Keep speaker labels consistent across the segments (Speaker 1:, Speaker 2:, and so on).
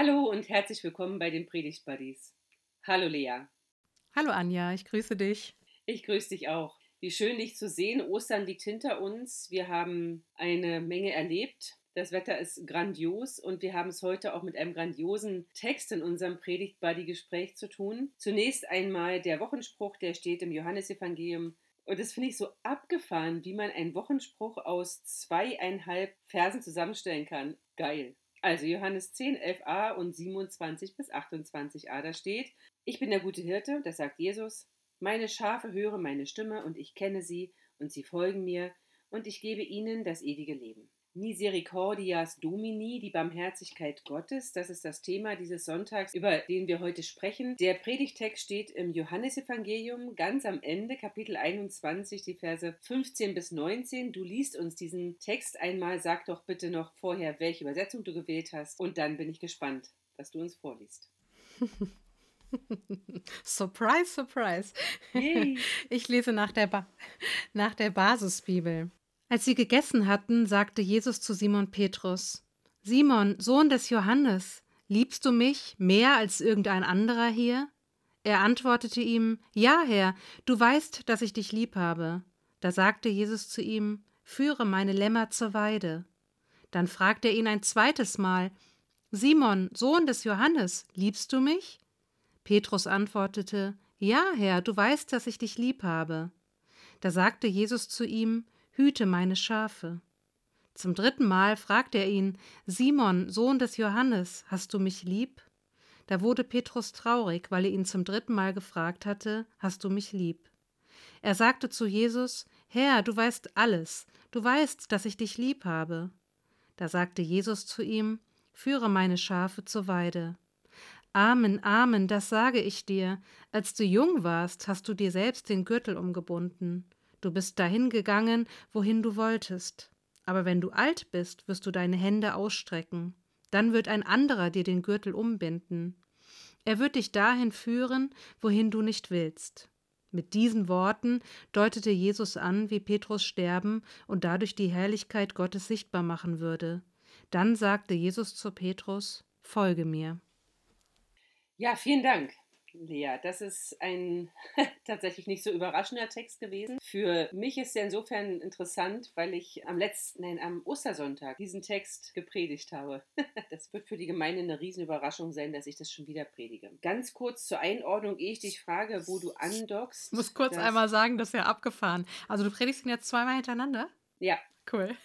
Speaker 1: Hallo und herzlich willkommen bei den Predigt Buddies. Hallo Lea.
Speaker 2: Hallo Anja, ich grüße dich.
Speaker 1: Ich grüße dich auch. Wie schön dich zu sehen. Ostern liegt hinter uns. Wir haben eine Menge erlebt. Das Wetter ist grandios und wir haben es heute auch mit einem grandiosen Text in unserem Predigt Buddy Gespräch zu tun. Zunächst einmal der Wochenspruch, der steht im Johannesevangelium und das finde ich so abgefahren, wie man einen Wochenspruch aus zweieinhalb Versen zusammenstellen kann. Geil. Also Johannes 10, 11a und 27 bis 28a, da steht, ich bin der gute Hirte, das sagt Jesus, meine Schafe hören meine Stimme und ich kenne sie und sie folgen mir und ich gebe ihnen das ewige Leben. Misericordias Domini, die Barmherzigkeit Gottes, das ist das Thema dieses Sonntags, über den wir heute sprechen. Der Predigtext steht im Johannesevangelium ganz am Ende, Kapitel 21, die Verse 15 bis 19. Du liest uns diesen Text einmal, sag doch bitte noch vorher, welche Übersetzung du gewählt hast und dann bin ich gespannt, was du uns vorliest.
Speaker 2: surprise, surprise. Yay. Ich lese nach der, ba nach der Basisbibel. Als sie gegessen hatten, sagte Jesus zu Simon Petrus: Simon, Sohn des Johannes, liebst du mich mehr als irgendein anderer hier? Er antwortete ihm: Ja, Herr, du weißt, dass ich dich lieb habe. Da sagte Jesus zu ihm: Führe meine Lämmer zur Weide. Dann fragte er ihn ein zweites Mal: Simon, Sohn des Johannes, liebst du mich? Petrus antwortete: Ja, Herr, du weißt, dass ich dich lieb habe. Da sagte Jesus zu ihm: hüte meine Schafe. Zum dritten Mal fragte er ihn, Simon, Sohn des Johannes, hast du mich lieb? Da wurde Petrus traurig, weil er ihn zum dritten Mal gefragt hatte, hast du mich lieb? Er sagte zu Jesus, Herr, du weißt alles, du weißt, dass ich dich lieb habe. Da sagte Jesus zu ihm, Führe meine Schafe zur Weide. Amen, Amen, das sage ich dir. Als du jung warst, hast du dir selbst den Gürtel umgebunden. Du bist dahin gegangen, wohin du wolltest. Aber wenn du alt bist, wirst du deine Hände ausstrecken. Dann wird ein anderer dir den Gürtel umbinden. Er wird dich dahin führen, wohin du nicht willst. Mit diesen Worten deutete Jesus an, wie Petrus sterben und dadurch die Herrlichkeit Gottes sichtbar machen würde. Dann sagte Jesus zu Petrus: Folge mir.
Speaker 1: Ja, vielen Dank. Lea, das ist ein tatsächlich nicht so überraschender Text gewesen. Für mich ist er insofern interessant, weil ich am letzten, nein, am Ostersonntag diesen Text gepredigt habe. Das wird für die Gemeinde eine Riesenüberraschung sein, dass ich das schon wieder predige. Ganz kurz zur Einordnung, ehe ich dich frage, wo du andockst.
Speaker 2: Ich muss kurz einmal sagen, das ist ja abgefahren. Also du predigst ihn jetzt zweimal hintereinander?
Speaker 1: Ja.
Speaker 2: Cool.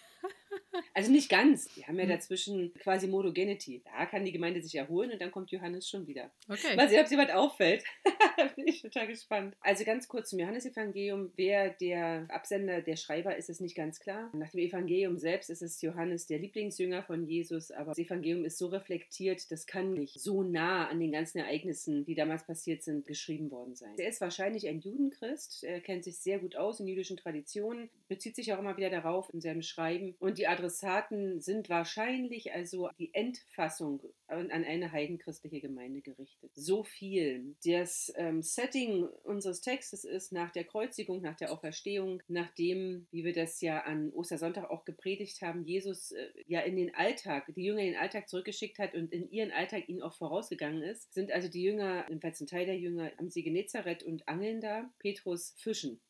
Speaker 1: Also nicht ganz. Wir haben ja hm. dazwischen quasi Modogenity. Da kann die Gemeinde sich erholen und dann kommt Johannes schon wieder. Okay. Mal sehen, ob es jemand auffällt. Bin ich total gespannt. Also ganz kurz zum Johannesevangelium. Wer der Absender, der Schreiber ist, ist nicht ganz klar. Nach dem Evangelium selbst ist es Johannes, der Lieblingsjünger von Jesus. Aber das Evangelium ist so reflektiert, das kann nicht so nah an den ganzen Ereignissen, die damals passiert sind, geschrieben worden sein. Er ist wahrscheinlich ein Judenchrist. Er kennt sich sehr gut aus in jüdischen Traditionen, bezieht sich auch immer wieder darauf in seinem Schreiben. Und die Adressaten sind wahrscheinlich also die Endfassung an eine heidenchristliche Gemeinde gerichtet. So viel. Das ähm, Setting unseres Textes ist nach der Kreuzigung, nach der Auferstehung, nachdem, wie wir das ja an Ostersonntag auch gepredigt haben, Jesus äh, ja in den Alltag, die Jünger in den Alltag zurückgeschickt hat und in ihren Alltag ihnen auch vorausgegangen ist, sind also die Jünger, jedenfalls ein Teil der Jünger, am See Genezareth und angeln da. Petrus fischen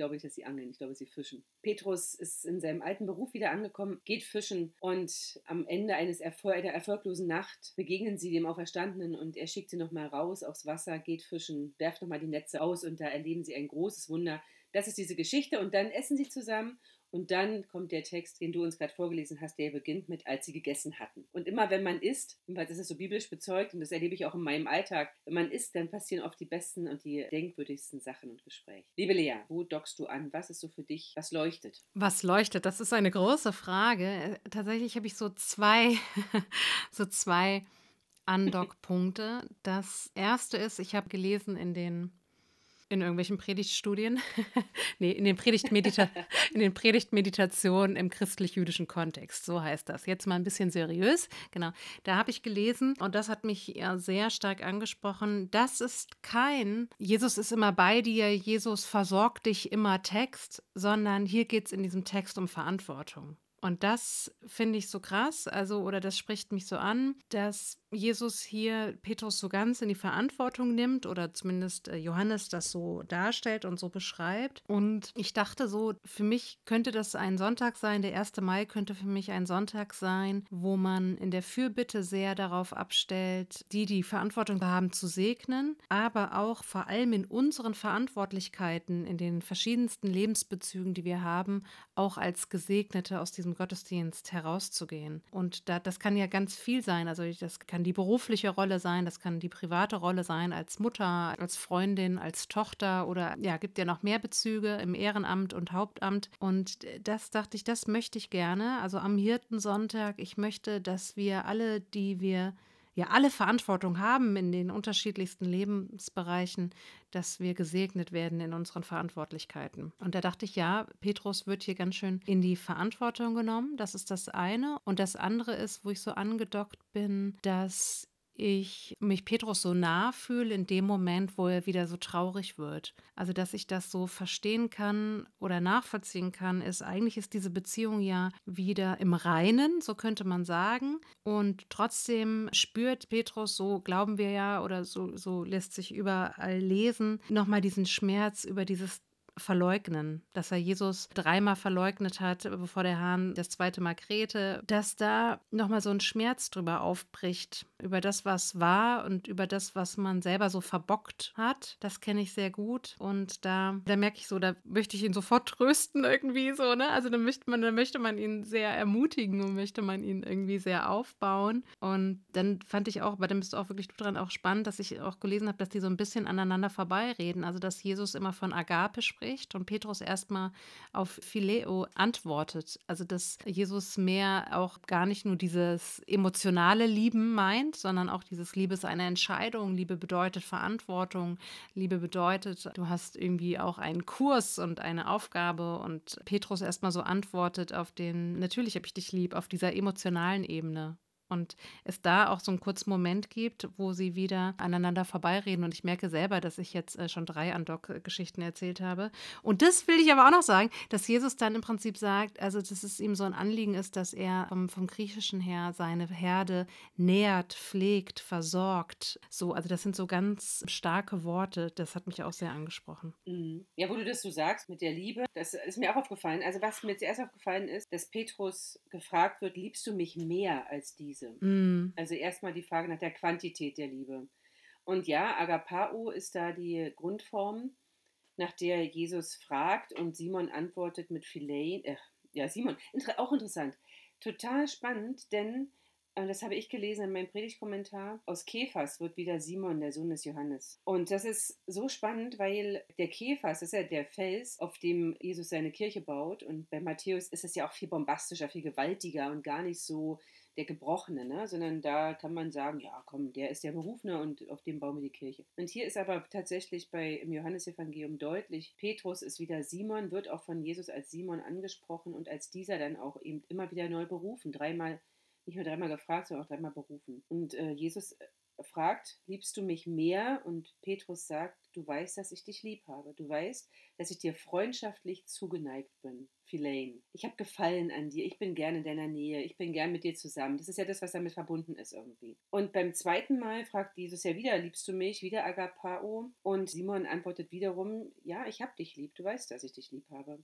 Speaker 1: glaube nicht, dass sie angeln, ich glaube, sie fischen. Petrus ist in seinem alten Beruf wieder angekommen, geht fischen und am Ende eines Erfol einer erfolglosen Nacht begegnen sie dem Auferstandenen und er schickt sie nochmal raus aufs Wasser, geht fischen, werft nochmal die Netze aus und da erleben sie ein großes Wunder. Das ist diese Geschichte und dann essen sie zusammen und dann kommt der Text, den du uns gerade vorgelesen hast, der beginnt mit, als sie gegessen hatten. Und immer wenn man isst, weil das ist so biblisch bezeugt und das erlebe ich auch in meinem Alltag, wenn man isst, dann passieren oft die besten und die denkwürdigsten Sachen und Gespräche. Liebe Lea, wo dockst du an? Was ist so für dich, was leuchtet?
Speaker 2: Was leuchtet? Das ist eine große Frage. Äh, tatsächlich habe ich so zwei, so zwei Andockpunkte. Das erste ist, ich habe gelesen in den in irgendwelchen Predigtstudien, nee, in den, Predigtmedita in Predigtmeditationen im christlich-jüdischen Kontext, so heißt das. Jetzt mal ein bisschen seriös, genau. Da habe ich gelesen und das hat mich ja sehr stark angesprochen. Das ist kein Jesus ist immer bei dir, Jesus versorgt dich immer Text, sondern hier geht es in diesem Text um Verantwortung. Und das finde ich so krass, also, oder das spricht mich so an, dass Jesus hier Petrus so ganz in die Verantwortung nimmt oder zumindest äh, Johannes das so darstellt und so beschreibt. Und ich dachte so, für mich könnte das ein Sonntag sein, der 1. Mai könnte für mich ein Sonntag sein, wo man in der Fürbitte sehr darauf abstellt, die die Verantwortung haben zu segnen, aber auch vor allem in unseren Verantwortlichkeiten, in den verschiedensten Lebensbezügen, die wir haben, auch als Gesegnete aus diesem Gottesdienst herauszugehen. Und da, das kann ja ganz viel sein. Also das kann die berufliche Rolle sein, das kann die private Rolle sein als Mutter, als Freundin, als Tochter oder ja, gibt ja noch mehr Bezüge im Ehrenamt und Hauptamt. Und das dachte ich, das möchte ich gerne. Also am Hirtensonntag, ich möchte, dass wir alle, die wir ja alle Verantwortung haben in den unterschiedlichsten Lebensbereichen, dass wir gesegnet werden in unseren Verantwortlichkeiten. Und da dachte ich, ja, Petrus wird hier ganz schön in die Verantwortung genommen. Das ist das eine. Und das andere ist, wo ich so angedockt bin, dass ich mich Petrus so nah fühle in dem Moment, wo er wieder so traurig wird. Also, dass ich das so verstehen kann oder nachvollziehen kann, ist eigentlich ist diese Beziehung ja wieder im Reinen, so könnte man sagen. Und trotzdem spürt Petrus, so glauben wir ja oder so, so lässt sich überall lesen, nochmal diesen Schmerz über dieses verleugnen, dass er Jesus dreimal verleugnet hat, bevor der Hahn das zweite Mal krähte, dass da nochmal so ein Schmerz drüber aufbricht, über das, was war und über das, was man selber so verbockt hat. Das kenne ich sehr gut und da, da merke ich so, da möchte ich ihn sofort trösten irgendwie so, ne? Also da möchte man, da möchte man ihn sehr ermutigen und möchte man ihn irgendwie sehr aufbauen und dann fand ich auch, bei dem bist du auch wirklich du dran, auch spannend, dass ich auch gelesen habe, dass die so ein bisschen aneinander vorbeireden, also dass Jesus immer von Agape spricht spricht und Petrus erstmal auf Phileo antwortet. Also dass Jesus mehr auch gar nicht nur dieses emotionale Lieben meint, sondern auch dieses Liebe ist eine Entscheidung. Liebe bedeutet Verantwortung. Liebe bedeutet, du hast irgendwie auch einen Kurs und eine Aufgabe und Petrus erstmal so antwortet auf den, natürlich habe ich dich lieb, auf dieser emotionalen Ebene. Und es da auch so einen kurzen Moment gibt, wo sie wieder aneinander vorbeireden. Und ich merke selber, dass ich jetzt äh, schon drei Andock-Geschichten erzählt habe. Und das will ich aber auch noch sagen, dass Jesus dann im Prinzip sagt, also dass es ihm so ein Anliegen ist, dass er vom, vom Griechischen her seine Herde nährt, pflegt, versorgt. So, also das sind so ganz starke Worte. Das hat mich auch sehr angesprochen.
Speaker 1: Mhm. Ja, wo du das so sagst mit der Liebe, das ist mir auch aufgefallen. Also was mir zuerst aufgefallen ist, dass Petrus gefragt wird, liebst du mich mehr als diese? Liebe. Mm. Also erstmal die Frage nach der Quantität der Liebe. Und ja, Agapao ist da die Grundform, nach der Jesus fragt und Simon antwortet mit Philein. Äh, ja, Simon, auch interessant. Total spannend, denn äh, das habe ich gelesen in meinem Predigtkommentar. Aus Kephas wird wieder Simon, der Sohn des Johannes. Und das ist so spannend, weil der Kephas ist ja der Fels, auf dem Jesus seine Kirche baut. Und bei Matthäus ist es ja auch viel bombastischer, viel gewaltiger und gar nicht so der Gebrochene, ne? sondern da kann man sagen, ja komm, der ist der Berufene und auf dem bauen wir die Kirche. Und hier ist aber tatsächlich bei im Johannesevangelium deutlich, Petrus ist wieder Simon, wird auch von Jesus als Simon angesprochen und als dieser dann auch eben immer wieder neu berufen, dreimal nicht nur dreimal gefragt, sondern auch dreimal berufen. Und äh, Jesus fragt, liebst du mich mehr? Und Petrus sagt, du weißt, dass ich dich lieb habe. Du weißt, dass ich dir freundschaftlich zugeneigt bin. Philein. Ich habe Gefallen an dir. Ich bin gerne in deiner Nähe. Ich bin gern mit dir zusammen. Das ist ja das, was damit verbunden ist irgendwie. Und beim zweiten Mal fragt Jesus ja wieder, liebst du mich? Wieder Agapao. Und Simon antwortet wiederum, ja, ich habe dich lieb. Du weißt, dass ich dich lieb habe.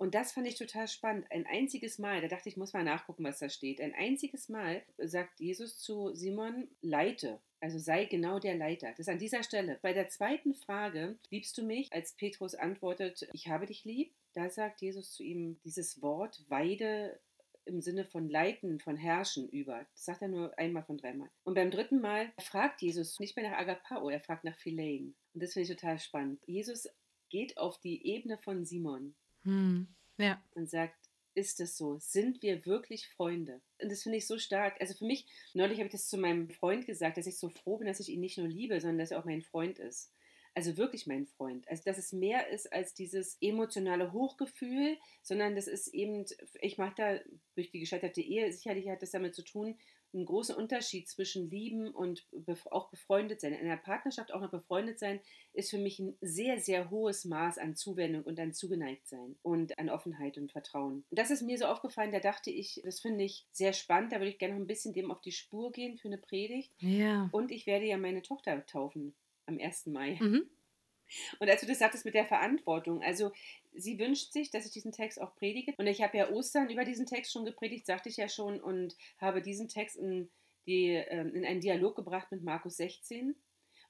Speaker 1: Und das fand ich total spannend. Ein einziges Mal, da dachte ich, muss mal nachgucken, was da steht. Ein einziges Mal sagt Jesus zu Simon, leite. Also sei genau der Leiter. Das ist an dieser Stelle. Bei der zweiten Frage, liebst du mich? Als Petrus antwortet, ich habe dich lieb, da sagt Jesus zu ihm dieses Wort Weide im Sinne von leiten, von herrschen über. Das sagt er nur einmal von dreimal. Und beim dritten Mal fragt Jesus nicht mehr nach Agapao, er fragt nach Philein. Und das finde ich total spannend. Jesus geht auf die Ebene von Simon hm. Ja. Und sagt, ist es so? Sind wir wirklich Freunde? Und das finde ich so stark. Also für mich, neulich habe ich das zu meinem Freund gesagt, dass ich so froh bin, dass ich ihn nicht nur liebe, sondern dass er auch mein Freund ist. Also wirklich mein Freund. Also dass es mehr ist als dieses emotionale Hochgefühl, sondern das ist eben, ich mache da durch die gescheiterte Ehe, sicherlich hat das damit zu tun, ein großer Unterschied zwischen lieben und auch befreundet sein. In einer Partnerschaft auch noch befreundet sein, ist für mich ein sehr, sehr hohes Maß an Zuwendung und an zugeneigt sein und an Offenheit und Vertrauen. Und das ist mir so aufgefallen, da dachte ich, das finde ich sehr spannend, da würde ich gerne noch ein bisschen dem auf die Spur gehen für eine Predigt. Ja. Und ich werde ja meine Tochter taufen am 1. Mai. Mhm. Und als du das sagtest mit der Verantwortung, also sie wünscht sich, dass ich diesen Text auch predige. Und ich habe ja Ostern über diesen Text schon gepredigt, sagte ich ja schon, und habe diesen Text in, die, ähm, in einen Dialog gebracht mit Markus 16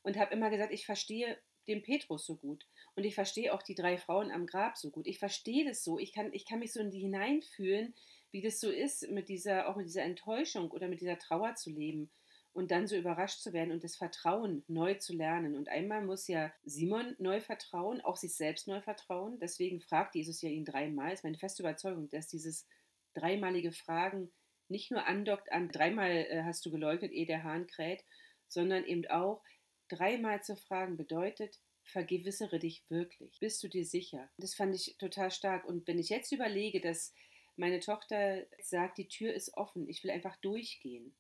Speaker 1: und habe immer gesagt, ich verstehe den Petrus so gut. Und ich verstehe auch die drei Frauen am Grab so gut. Ich verstehe das so. Ich kann, ich kann mich so in die hineinfühlen, wie das so ist, mit dieser, auch mit dieser Enttäuschung oder mit dieser Trauer zu leben und dann so überrascht zu werden und das Vertrauen neu zu lernen. Und einmal muss ja Simon neu vertrauen, auch sich selbst neu vertrauen. Deswegen fragt Jesus ja ihn dreimal. Das ist meine feste Überzeugung, dass dieses dreimalige Fragen nicht nur andockt an dreimal äh, hast du geleugnet, ehe der Hahn kräht, sondern eben auch dreimal zu fragen bedeutet, vergewissere dich wirklich. Bist du dir sicher? Das fand ich total stark. Und wenn ich jetzt überlege, dass meine Tochter sagt, die Tür ist offen, ich will einfach durchgehen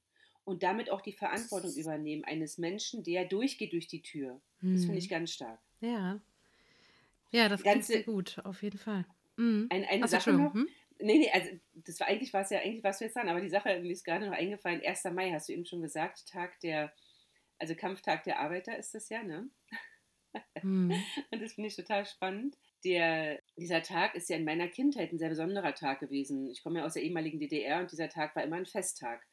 Speaker 1: und damit auch die Verantwortung übernehmen eines Menschen, der durchgeht durch die Tür. Das finde ich hm. ganz stark.
Speaker 2: Ja. Ja, das klingt sehr gut, auf jeden Fall. Mhm.
Speaker 1: Ein, eine Ach, Sache noch. Hm? Nee, nee, also das war eigentlich war es ja eigentlich was wir jetzt sagen, aber die Sache mir ist gerade noch eingefallen. 1. Mai hast du eben schon gesagt, Tag der, also Kampftag der Arbeiter ist das ja, ne? Mhm. Und das finde ich total spannend. Der, dieser Tag ist ja in meiner Kindheit ein sehr besonderer Tag gewesen. Ich komme ja aus der ehemaligen DDR und dieser Tag war immer ein Festtag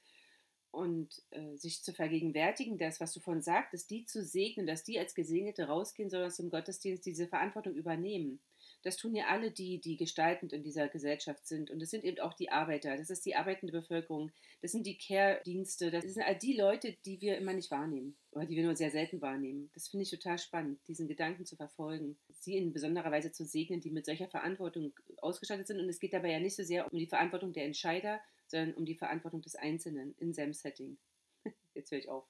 Speaker 1: und äh, sich zu vergegenwärtigen, das, was du vorhin sagtest, die zu segnen, dass die als Gesegnete rausgehen, sondern im Gottesdienst diese Verantwortung übernehmen. Das tun ja alle die, die gestaltend in dieser Gesellschaft sind. Und das sind eben auch die Arbeiter, das ist die arbeitende Bevölkerung, das sind die Care-Dienste, das sind all die Leute, die wir immer nicht wahrnehmen oder die wir nur sehr selten wahrnehmen. Das finde ich total spannend, diesen Gedanken zu verfolgen, sie in besonderer Weise zu segnen, die mit solcher Verantwortung ausgestattet sind. Und es geht dabei ja nicht so sehr um die Verantwortung der Entscheider, sondern um die Verantwortung des Einzelnen in seinem Setting. Jetzt höre ich auf.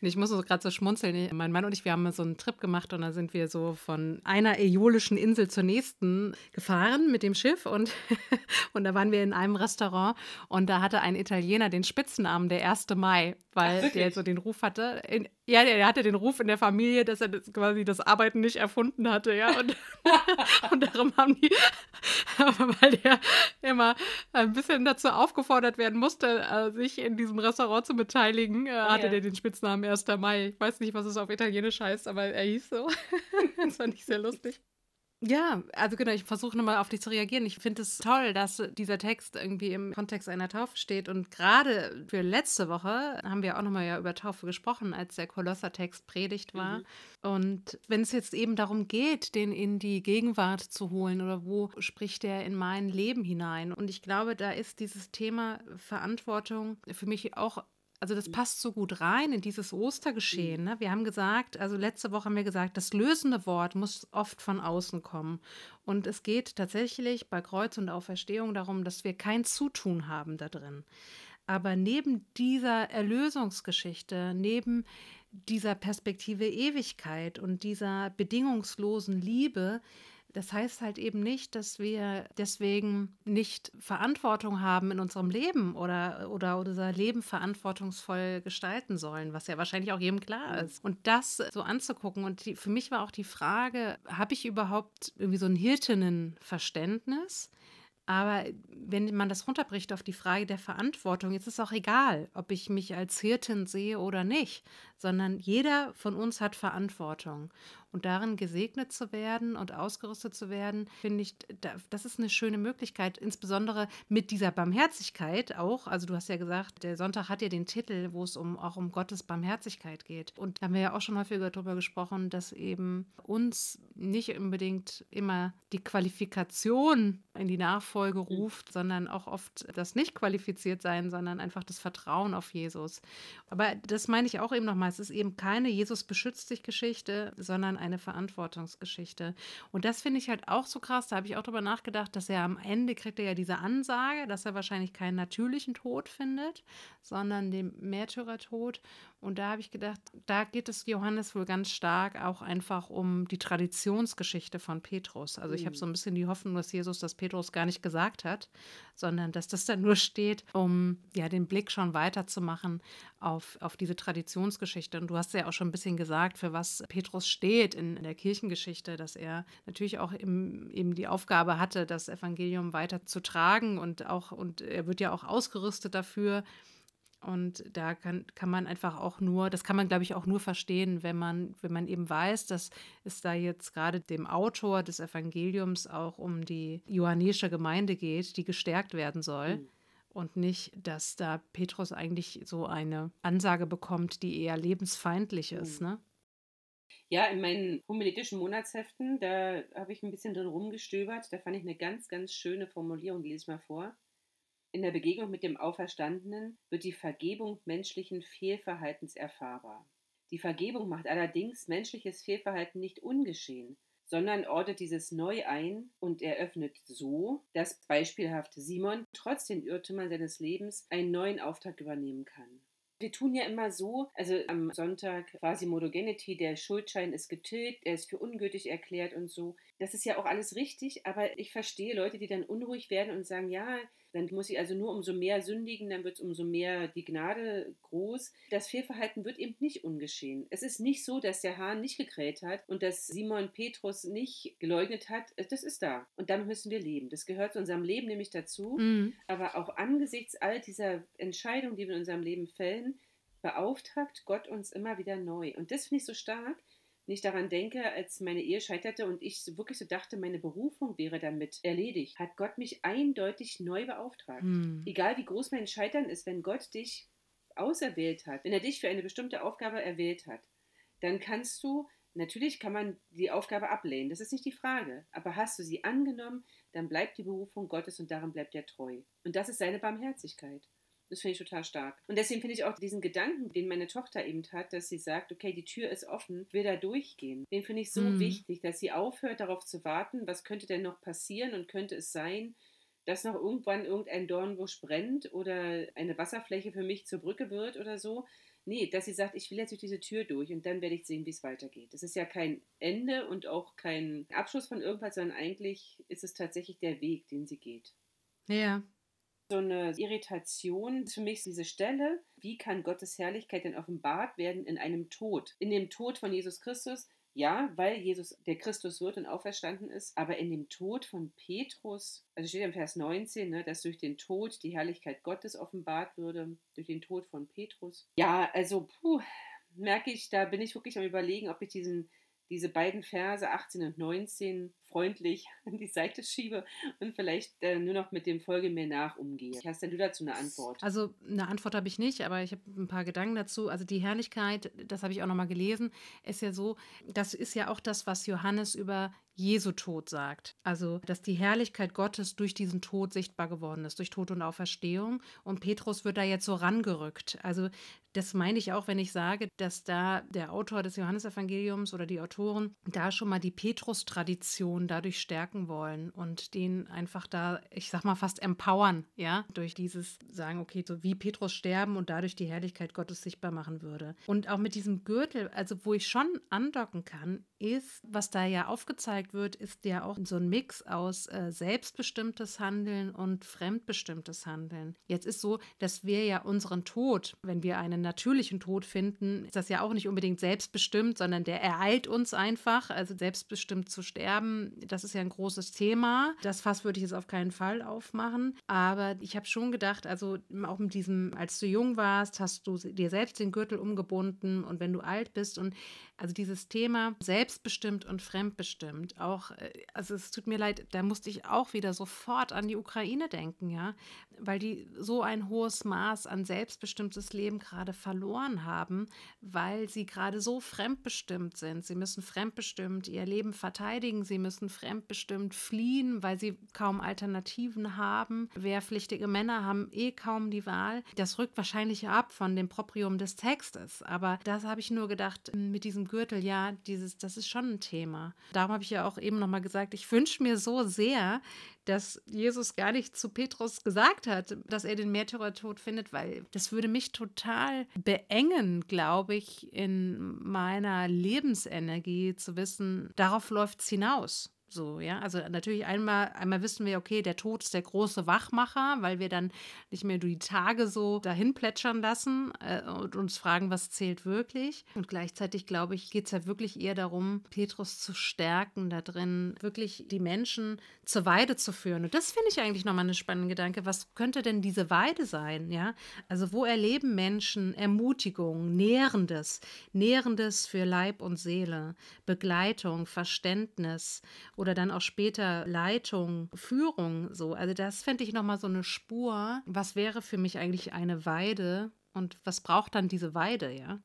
Speaker 2: Ich muss so gerade so schmunzeln. Mein Mann und ich, wir haben so einen Trip gemacht und da sind wir so von einer äolischen Insel zur nächsten gefahren mit dem Schiff und, und da waren wir in einem Restaurant und da hatte ein Italiener den Spitznamen der 1. Mai, weil Ach, der so den Ruf hatte. In, ja, der, der, hatte den Ruf in der Familie, dass er das, quasi das Arbeiten nicht erfunden hatte, ja. Und, und darum haben die, weil der immer ein bisschen dazu aufgefordert werden musste, äh, sich in diesem Restaurant zu beteiligen, äh, hatte ja. der den Spitznamen 1. Mai. Ich weiß nicht, was es auf Italienisch heißt, aber er hieß so. das fand ich sehr lustig. Ja, also genau, ich versuche nochmal auf dich zu reagieren. Ich finde es toll, dass dieser Text irgendwie im Kontext einer Taufe steht. Und gerade für letzte Woche haben wir auch nochmal ja über Taufe gesprochen, als der Kolossertext predigt war. Mhm. Und wenn es jetzt eben darum geht, den in die Gegenwart zu holen oder wo spricht der in mein Leben hinein? Und ich glaube, da ist dieses Thema Verantwortung für mich auch also das passt so gut rein in dieses Ostergeschehen. Ne? Wir haben gesagt, also letzte Woche haben wir gesagt, das lösende Wort muss oft von außen kommen. Und es geht tatsächlich bei Kreuz und Auferstehung darum, dass wir kein Zutun haben da drin. Aber neben dieser Erlösungsgeschichte, neben dieser Perspektive Ewigkeit und dieser bedingungslosen Liebe, das heißt halt eben nicht, dass wir deswegen nicht Verantwortung haben in unserem Leben oder, oder unser Leben verantwortungsvoll gestalten sollen, was ja wahrscheinlich auch jedem klar ist. Und das so anzugucken. Und die, für mich war auch die Frage, habe ich überhaupt irgendwie so ein Hirtinnenverständnis? Aber wenn man das runterbricht auf die Frage der Verantwortung, jetzt ist es auch egal, ob ich mich als Hirtin sehe oder nicht, sondern jeder von uns hat Verantwortung. Und darin gesegnet zu werden und ausgerüstet zu werden, finde ich, das ist eine schöne Möglichkeit, insbesondere mit dieser Barmherzigkeit auch. Also du hast ja gesagt, der Sonntag hat ja den Titel, wo es um, auch um Gottes Barmherzigkeit geht. Und da haben wir ja auch schon häufiger darüber gesprochen, dass eben uns nicht unbedingt immer die Qualifikation in die Nachfolge ruft, mhm. sondern auch oft das nicht qualifiziert sein, sondern einfach das Vertrauen auf Jesus. Aber das meine ich auch eben nochmal, es ist eben keine Jesus beschützt dich Geschichte, sondern eine Verantwortungsgeschichte. Und das finde ich halt auch so krass. Da habe ich auch drüber nachgedacht, dass er am Ende kriegt er ja diese Ansage, dass er wahrscheinlich keinen natürlichen Tod findet, sondern den Märtyrertod. Und da habe ich gedacht, da geht es Johannes wohl ganz stark auch einfach um die Traditionsgeschichte von Petrus. Also ich habe so ein bisschen die Hoffnung, dass Jesus das Petrus gar nicht gesagt hat, sondern dass das dann nur steht, um ja den Blick schon weiterzumachen auf, auf diese Traditionsgeschichte. Und du hast ja auch schon ein bisschen gesagt, für was Petrus steht in, in der Kirchengeschichte, dass er natürlich auch im, eben die Aufgabe hatte, das Evangelium weiterzutragen und auch, und er wird ja auch ausgerüstet dafür, und da kann, kann man einfach auch nur, das kann man, glaube ich, auch nur verstehen, wenn man, wenn man eben weiß, dass es da jetzt gerade dem Autor des Evangeliums auch um die johannäische Gemeinde geht, die gestärkt werden soll. Mhm. Und nicht, dass da Petrus eigentlich so eine Ansage bekommt, die eher lebensfeindlich ist, mhm. ne?
Speaker 1: Ja, in meinen homiletischen Monatsheften, da habe ich ein bisschen drin rumgestöbert. Da fand ich eine ganz, ganz schöne Formulierung, die lese ich mal vor. In der Begegnung mit dem Auferstandenen wird die Vergebung menschlichen Fehlverhaltens erfahrbar. Die Vergebung macht allerdings menschliches Fehlverhalten nicht ungeschehen, sondern ordnet dieses neu ein und eröffnet so, dass beispielhaft Simon trotz den Irrtümern seines Lebens einen neuen Auftrag übernehmen kann. Wir tun ja immer so, also am Sonntag quasi Modogenity, der Schuldschein ist getilgt, er ist für ungültig erklärt und so. Das ist ja auch alles richtig, aber ich verstehe Leute, die dann unruhig werden und sagen, ja, dann muss ich also nur umso mehr sündigen, dann wird es umso mehr die Gnade groß. Das Fehlverhalten wird eben nicht ungeschehen. Es ist nicht so, dass der Hahn nicht gekräht hat und dass Simon Petrus nicht geleugnet hat. Das ist da. Und damit müssen wir leben. Das gehört zu unserem Leben nämlich dazu. Mhm. Aber auch angesichts all dieser Entscheidungen, die wir in unserem Leben fällen, beauftragt Gott uns immer wieder neu. Und das finde ich so stark, ich daran denke, als meine Ehe scheiterte und ich wirklich so dachte, meine Berufung wäre damit erledigt, hat Gott mich eindeutig neu beauftragt. Hm. Egal wie groß mein Scheitern ist, wenn Gott dich auserwählt hat, wenn er dich für eine bestimmte Aufgabe erwählt hat, dann kannst du, natürlich kann man die Aufgabe ablehnen, das ist nicht die Frage, aber hast du sie angenommen, dann bleibt die Berufung Gottes und daran bleibt er treu. Und das ist seine Barmherzigkeit. Das finde ich total stark. Und deswegen finde ich auch diesen Gedanken, den meine Tochter eben hat, dass sie sagt, okay, die Tür ist offen, will da durchgehen. Den finde ich so mhm. wichtig, dass sie aufhört, darauf zu warten, was könnte denn noch passieren und könnte es sein, dass noch irgendwann irgendein Dornbusch brennt oder eine Wasserfläche für mich zur Brücke wird oder so. Nee, dass sie sagt, ich will jetzt durch diese Tür durch und dann werde ich sehen, wie es weitergeht. Das ist ja kein Ende und auch kein Abschluss von irgendwas, sondern eigentlich ist es tatsächlich der Weg, den sie geht.
Speaker 2: Ja,
Speaker 1: so eine Irritation für mich diese Stelle, wie kann Gottes Herrlichkeit denn offenbart werden in einem Tod? In dem Tod von Jesus Christus, ja, weil Jesus der Christus wird und auferstanden ist, aber in dem Tod von Petrus, also steht im Vers 19, ne, dass durch den Tod die Herrlichkeit Gottes offenbart würde, durch den Tod von Petrus. Ja, also, puh, merke ich, da bin ich wirklich am Überlegen, ob ich diesen, diese beiden Verse 18 und 19 freundlich an die Seite schiebe und vielleicht äh, nur noch mit dem Folge mehr nach umgehe. Hast denn du dazu eine Antwort?
Speaker 2: Also eine Antwort habe ich nicht, aber ich habe ein paar Gedanken dazu. Also die Herrlichkeit, das habe ich auch noch mal gelesen, ist ja so, das ist ja auch das, was Johannes über Jesu Tod sagt. Also, dass die Herrlichkeit Gottes durch diesen Tod sichtbar geworden ist, durch Tod und Auferstehung. Und Petrus wird da jetzt so rangerückt. Also, das meine ich auch, wenn ich sage, dass da der Autor des Johannesevangeliums oder die Autoren da schon mal die Petrus-Tradition dadurch stärken wollen und den einfach da, ich sag mal, fast empowern, ja, durch dieses sagen, okay, so wie Petrus sterben und dadurch die Herrlichkeit Gottes sichtbar machen würde. Und auch mit diesem Gürtel, also wo ich schon andocken kann, ist, was da ja aufgezeigt wird, ist ja auch so ein Mix aus äh, selbstbestimmtes Handeln und fremdbestimmtes Handeln. Jetzt ist so, dass wir ja unseren Tod, wenn wir einen natürlichen Tod finden, ist das ja auch nicht unbedingt selbstbestimmt, sondern der ereilt uns einfach. Also selbstbestimmt zu sterben, das ist ja ein großes Thema. Das Fass würde ich jetzt auf keinen Fall aufmachen. Aber ich habe schon gedacht, also auch mit diesem, als du jung warst, hast du dir selbst den Gürtel umgebunden und wenn du alt bist und also dieses Thema selbstbestimmt und fremdbestimmt, auch, äh, also es tut mir leid, da musste ich auch wieder sofort an die Ukraine denken, ja, weil die so ein hohes Maß an selbstbestimmtes Leben gerade verloren haben, weil sie gerade so fremdbestimmt sind. Sie müssen fremdbestimmt ihr Leben verteidigen, sie müssen fremdbestimmt fliehen, weil sie kaum Alternativen haben. Wehrpflichtige Männer haben eh kaum die Wahl. Das rückt wahrscheinlich ab von dem Proprium des Textes, aber das habe ich nur gedacht, mit diesem Gürtel, ja, dieses, das ist schon ein Thema. Darum habe ich ja auch eben nochmal gesagt, ich wünsche mir so sehr, dass Jesus gar nicht zu Petrus gesagt hat, dass er den Märtyrertod findet, weil das würde mich total beengen, glaube ich, in meiner Lebensenergie zu wissen, darauf läuft es hinaus. So, ja. Also natürlich einmal, einmal wissen wir, okay, der Tod ist der große Wachmacher, weil wir dann nicht mehr die Tage so dahin plätschern lassen äh, und uns fragen, was zählt wirklich. Und gleichzeitig, glaube ich, geht es ja wirklich eher darum, Petrus zu stärken, da drin wirklich die Menschen zur Weide zu führen. Und das finde ich eigentlich nochmal eine spannende Gedanke. Was könnte denn diese Weide sein? Ja, also wo erleben Menschen Ermutigung, Nährendes, Nährendes für Leib und Seele, Begleitung, Verständnis oder dann auch später Leitung, Führung, so. Also das fände ich nochmal so eine Spur. Was wäre für mich eigentlich eine Weide und was braucht dann diese Weide, ja?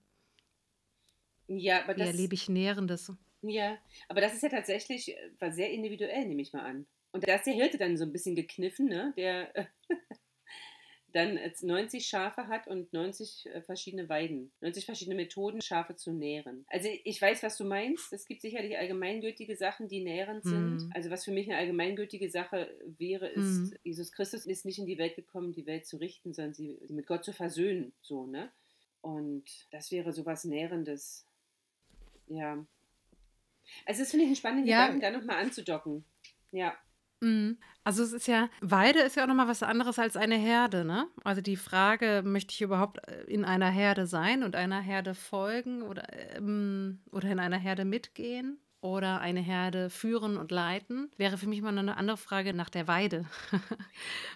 Speaker 1: Ja, aber das.
Speaker 2: Wie erlebe ich Nährendes?
Speaker 1: Ja, aber das ist ja tatsächlich äh, war sehr individuell, nehme ich mal an. Und da ist der Hirte dann so ein bisschen gekniffen, ne? Der dann 90 Schafe hat und 90 äh, verschiedene Weiden, 90 verschiedene Methoden, Schafe zu nähren. Also ich weiß, was du meinst. Es gibt sicherlich allgemeingültige Sachen, die nährend sind. Mhm. Also was für mich eine allgemeingültige Sache wäre, ist, mhm. Jesus Christus ist nicht in die Welt gekommen, die Welt zu richten, sondern sie, sie mit Gott zu versöhnen. So, ne? Und das wäre sowas Nährendes. Ja. Also das finde ich einen spannenden ja. Gedanken, da nochmal anzudocken. Ja.
Speaker 2: Mhm. Also es ist ja, Weide ist ja auch nochmal was anderes als eine Herde, ne? Also die Frage, möchte ich überhaupt äh, in einer Herde sein und einer Herde folgen oder, ähm, oder in einer Herde mitgehen? Oder eine Herde führen und leiten, wäre für mich mal eine andere Frage nach der Weide.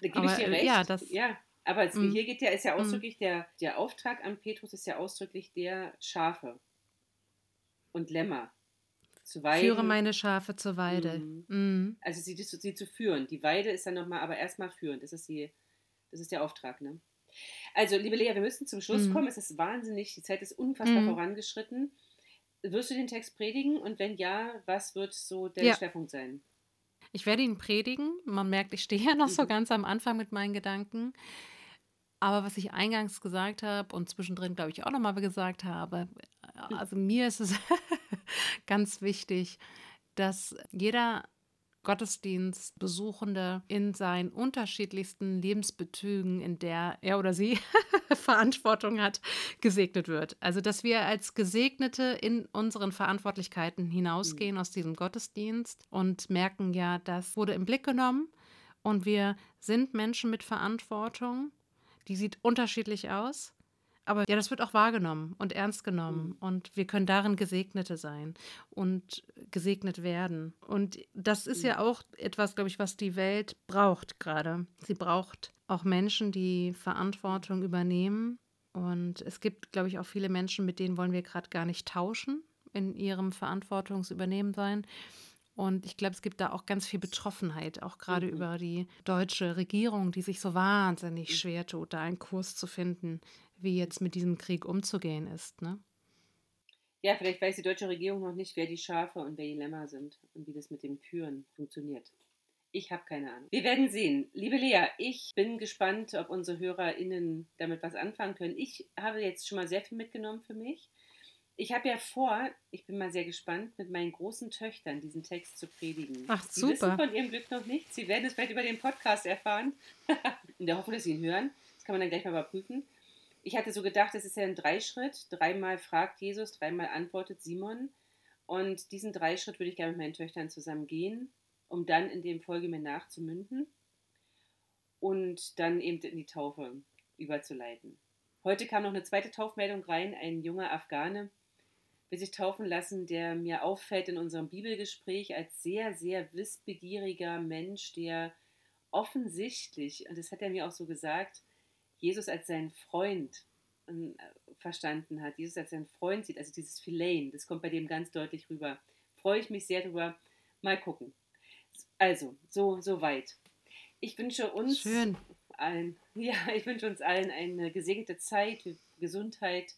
Speaker 1: Da gebe ich dir äh, recht. Ja, das, ja. aber es, mm. hier geht ja, ist ja mm. ausdrücklich der, der Auftrag an Petrus ist ja ausdrücklich der Schafe und Lämmer
Speaker 2: zu weiden. Führe meine Schafe zur Weide. Mhm.
Speaker 1: Mhm. Also sie, sie zu führen. Die Weide ist dann nochmal, aber erstmal führen. Das ist, die, das ist der Auftrag, ne? Also, liebe Lea, wir müssen zum Schluss mhm. kommen. Es ist wahnsinnig, die Zeit ist unfassbar mhm. vorangeschritten. Wirst du den Text predigen? Und wenn ja, was wird so der ja. Schwerpunkt sein?
Speaker 2: Ich werde ihn predigen. Man merkt, ich stehe ja noch so mhm. ganz am Anfang mit meinen Gedanken. Aber was ich eingangs gesagt habe und zwischendrin, glaube ich, auch nochmal gesagt habe, also mir ist es ganz wichtig, dass jeder Gottesdienstbesuchende in seinen unterschiedlichsten Lebensbezügen, in der er oder sie Verantwortung hat, gesegnet wird. Also, dass wir als Gesegnete in unseren Verantwortlichkeiten hinausgehen mhm. aus diesem Gottesdienst und merken ja, das wurde im Blick genommen und wir sind Menschen mit Verantwortung. Die sieht unterschiedlich aus. Aber ja, das wird auch wahrgenommen und ernst genommen. Mhm. Und wir können darin Gesegnete sein und gesegnet werden. Und das ist mhm. ja auch etwas, glaube ich, was die Welt braucht gerade. Sie braucht auch Menschen, die Verantwortung übernehmen. Und es gibt, glaube ich, auch viele Menschen, mit denen wollen wir gerade gar nicht tauschen in ihrem Verantwortungsübernehmen sein. Und ich glaube, es gibt da auch ganz viel Betroffenheit, auch gerade mhm. über die deutsche Regierung, die sich so wahnsinnig mhm. schwer tut, da einen Kurs zu finden, wie jetzt mit diesem Krieg umzugehen ist. Ne?
Speaker 1: Ja, vielleicht weiß die deutsche Regierung noch nicht, wer die Schafe und wer die Lämmer sind und wie das mit dem Führen funktioniert. Ich habe keine Ahnung. Wir werden sehen. Liebe Lea, ich bin gespannt, ob unsere HörerInnen damit was anfangen können. Ich habe jetzt schon mal sehr viel mitgenommen für mich. Ich habe ja vor, ich bin mal sehr gespannt, mit meinen großen Töchtern diesen Text zu predigen.
Speaker 2: Ach,
Speaker 1: Sie
Speaker 2: super.
Speaker 1: wissen von ihrem Glück noch nichts. Sie werden es vielleicht über den Podcast erfahren. In der Hoffnung, dass sie ihn hören. Das kann man dann gleich mal überprüfen. Ich hatte so gedacht, das ist ja ein Dreischritt. Dreimal fragt Jesus, dreimal antwortet Simon. Und diesen Dreischritt würde ich gerne mit meinen Töchtern zusammen gehen, um dann in dem Folge mir nachzumünden und dann eben in die Taufe überzuleiten. Heute kam noch eine zweite Taufmeldung rein. Ein junger Afghane will sich taufen lassen, der mir auffällt in unserem Bibelgespräch als sehr, sehr wissbegieriger Mensch, der offensichtlich, und das hat er mir auch so gesagt, Jesus als seinen Freund ähm, verstanden hat, Jesus als seinen Freund sieht, also dieses Philein, das kommt bei dem ganz deutlich rüber. Freue ich mich sehr drüber. Mal gucken. Also, so, so weit. Ich wünsche uns Schön. allen, ja, ich wünsche uns allen eine gesegnete Zeit, Gesundheit,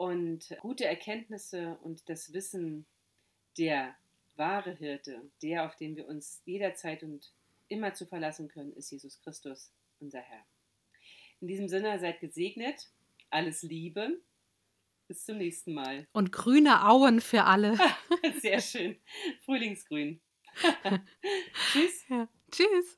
Speaker 1: und gute Erkenntnisse und das Wissen der wahre Hirte, der, auf den wir uns jederzeit und immer zu verlassen können, ist Jesus Christus, unser Herr. In diesem Sinne seid gesegnet, alles Liebe Bis zum nächsten Mal.
Speaker 2: Und grüne Auen für alle.
Speaker 1: Sehr schön. Frühlingsgrün. Tschüss.
Speaker 2: Ja. Tschüss.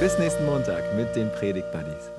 Speaker 3: Bis nächsten Montag mit den Predigt Buddies.